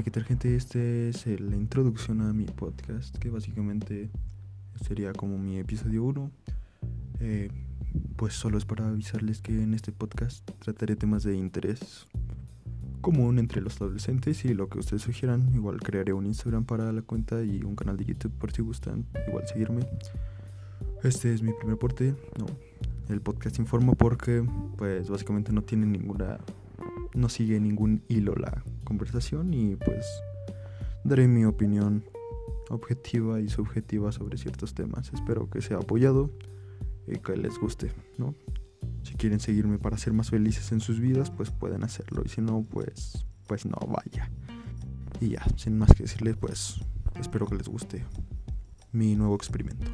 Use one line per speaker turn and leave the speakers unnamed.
¿qué tal gente? Este es la introducción a mi podcast, que básicamente sería como mi episodio 1. Eh, pues solo es para avisarles que en este podcast trataré temas de interés común entre los adolescentes y lo que ustedes sugieran. Igual crearé un Instagram para la cuenta y un canal de YouTube por si gustan, igual seguirme. Este es mi primer aporte, no. El podcast informa porque pues básicamente no tiene ninguna no sigue ningún hilo la conversación y pues daré mi opinión objetiva y subjetiva sobre ciertos temas. Espero que sea apoyado y que les guste, ¿no? Si quieren seguirme para ser más felices en sus vidas, pues pueden hacerlo y si no, pues pues no vaya. Y ya, sin más que decirles, pues espero que les guste mi nuevo experimento.